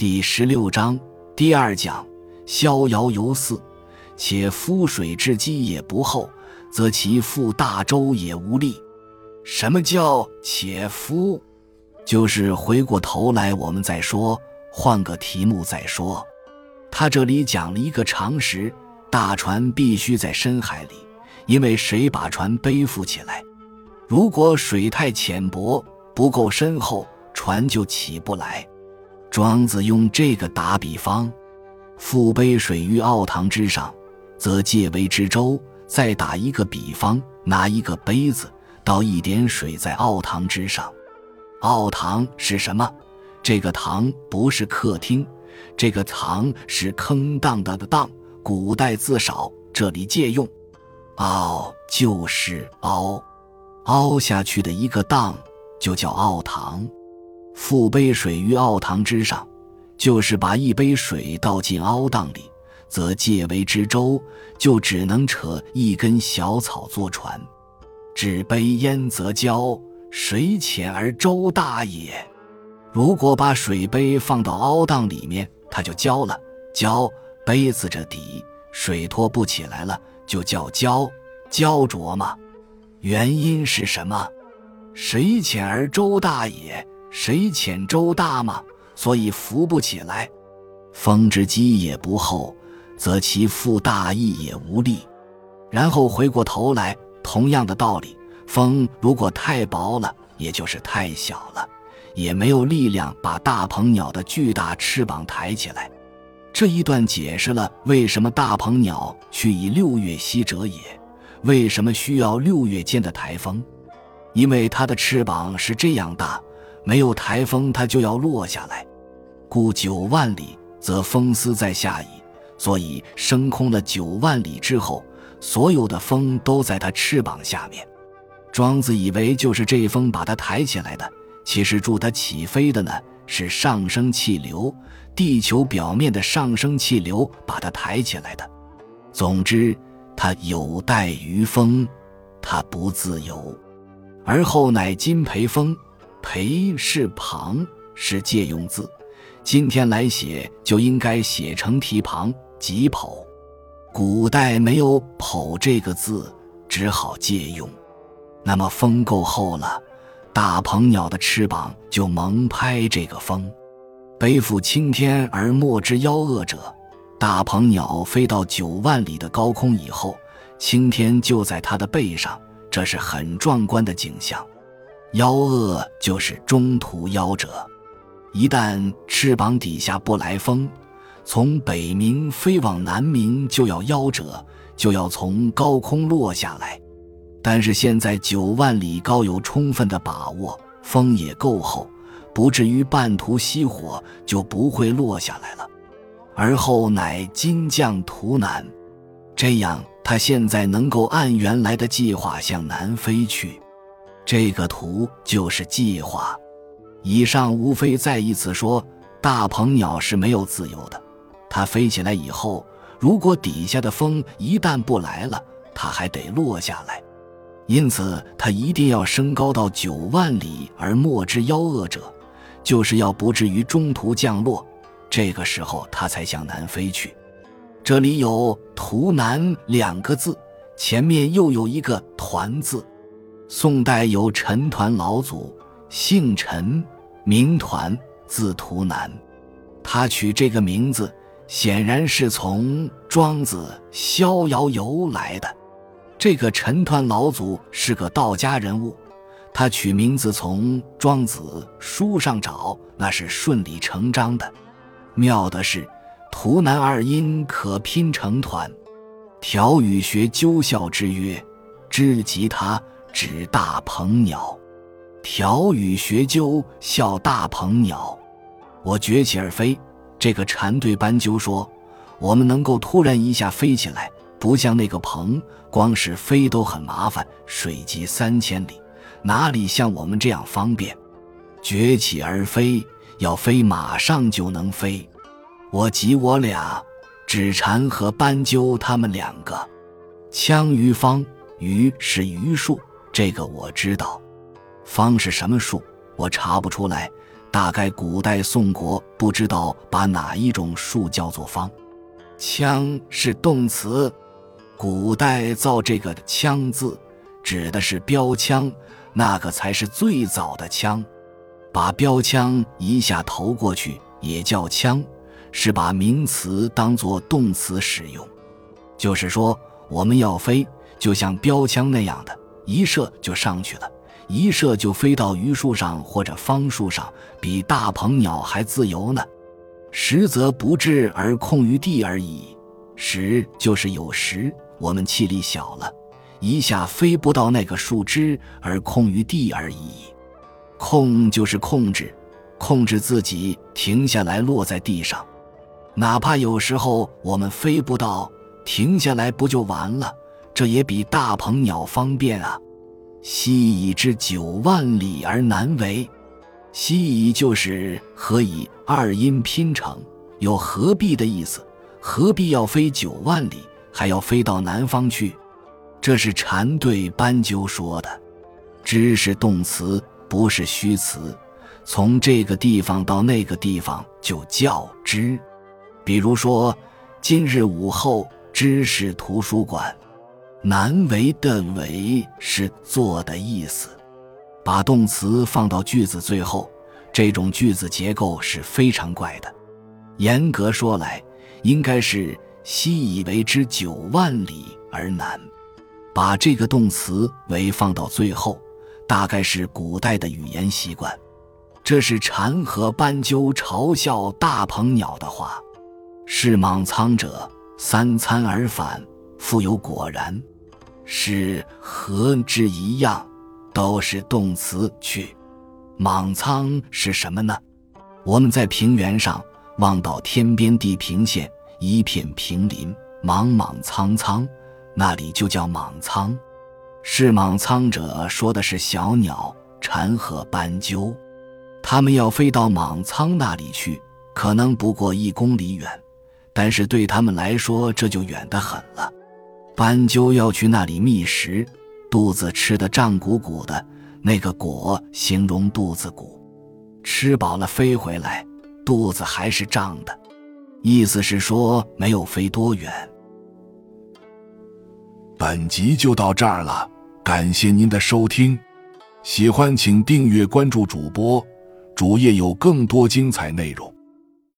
第十六章第二讲：逍遥游四。且夫水之积也不厚，则其覆大舟也无力。什么叫且夫？就是回过头来，我们再说，换个题目再说。他这里讲了一个常识：大船必须在深海里，因为谁把船背负起来？如果水太浅薄，不够深厚，船就起不来。庄子用这个打比方：覆杯水于奥堂之上。则借为之舟。再打一个比方，拿一个杯子倒一点水在奥堂之上。奥堂是什么？这个堂不是客厅，这个堂是坑荡荡的荡。古代字少，这里借用。凹就是凹，凹下去的一个荡就叫奥堂。覆杯水于奥堂之上，就是把一杯水倒进凹荡里。则借为之舟，就只能扯一根小草做船。置杯焉则交，水浅而舟大也。如果把水杯放到凹荡里面，它就焦了。焦，杯子这底水托不起来了，就叫焦，焦灼嘛。原因是什么？水浅而舟大也。谁浅舟大嘛，所以浮不起来。风之积也不厚。则其负大翼也无力，然后回过头来，同样的道理，风如果太薄了，也就是太小了，也没有力量把大鹏鸟的巨大翅膀抬起来。这一段解释了为什么大鹏鸟去以六月息者也，为什么需要六月间的台风，因为它的翅膀是这样大，没有台风它就要落下来，故九万里则风丝在下矣。所以升空了九万里之后，所有的风都在它翅膀下面。庄子以为就是这风把它抬起来的，其实助它起飞的呢是上升气流，地球表面的上升气流把它抬起来的。总之，它有待于风，它不自由。而后乃金培风，培是旁，是借用字，今天来写就应该写成题旁。急跑，古代没有“跑”这个字，只好借用。那么风够厚了，大鹏鸟的翅膀就蒙拍这个风，背负青天而莫之夭厄者。大鹏鸟飞到九万里的高空以后，青天就在它的背上，这是很壮观的景象。夭厄就是中途夭折，一旦翅膀底下不来风。从北冥飞往南冥就要夭折，就要从高空落下来。但是现在九万里高有充分的把握，风也够厚，不至于半途熄火，就不会落下来了。而后乃金将图南，这样他现在能够按原来的计划向南飞去。这个图就是计划。以上无非再一次说，大鹏鸟是没有自由的。它飞起来以后，如果底下的风一旦不来了，它还得落下来。因此，它一定要升高到九万里而莫之夭厄者，就是要不至于中途降落。这个时候，它才向南飞去。这里有“图南”两个字，前面又有一个“团”字。宋代有陈抟老祖，姓陈，名团，字图南。他取这个名字。显然是从庄子《逍遥游》来的。这个陈抟老祖是个道家人物，他取名字从庄子书上找，那是顺理成章的。妙的是，图南二音可拼成团。条语学究校之曰：“知吉他，指大鹏鸟。”条语学究笑大鹏鸟，我崛起而飞。这个蝉对斑鸠说：“我们能够突然一下飞起来，不像那个鹏，光是飞都很麻烦，水击三千里，哪里像我们这样方便？崛起而飞，要飞马上就能飞。我及我俩，指蝉和斑鸠他们两个。枪于方，榆是榆树，这个我知道。方是什么树？我查不出来。大概古代宋国不知道把哪一种树叫做方。枪是动词，古代造这个“枪”字，指的是标枪，那个才是最早的枪。把标枪一下投过去也叫枪，是把名词当作动词使用。就是说，我们要飞，就像标枪那样的一射就上去了，一射就飞到榆树上或者方树上，比大鹏鸟还自由呢。实则不至而空于地而已，实就是有时我们气力小了，一下飞不到那个树枝而空于地而已。控就是控制，控制自己停下来落在地上，哪怕有时候我们飞不到，停下来不就完了？这也比大鹏鸟方便啊。昔已之九万里而难为。西夷就是何以二音拼成，有何必的意思？何必要飞九万里，还要飞到南方去？这是蝉对斑鸠说的。知是动词，不是虚词。从这个地方到那个地方就叫知。比如说，今日午后知是图书馆。难为的为是做的意思。把动词放到句子最后，这种句子结构是非常怪的。严格说来，应该是“昔以为之九万里而难”。把这个动词“为”放到最后，大概是古代的语言习惯。这是蝉和斑鸠嘲笑大鹏鸟的话。是莽苍者，三餐而返，复有果然。是和之一样。都是动词去，莽苍是什么呢？我们在平原上望到天边地平线，一片平林，莽莽苍苍，那里就叫莽苍。是莽苍者说的是小鸟蝉和斑鸠，它们要飞到莽苍那里去，可能不过一公里远，但是对他们来说这就远得很了。斑鸠要去那里觅食。肚子吃的胀鼓鼓的，那个“果”形容肚子鼓，吃饱了飞回来，肚子还是胀的，意思是说没有飞多远。本集就到这儿了，感谢您的收听，喜欢请订阅关注主播，主页有更多精彩内容。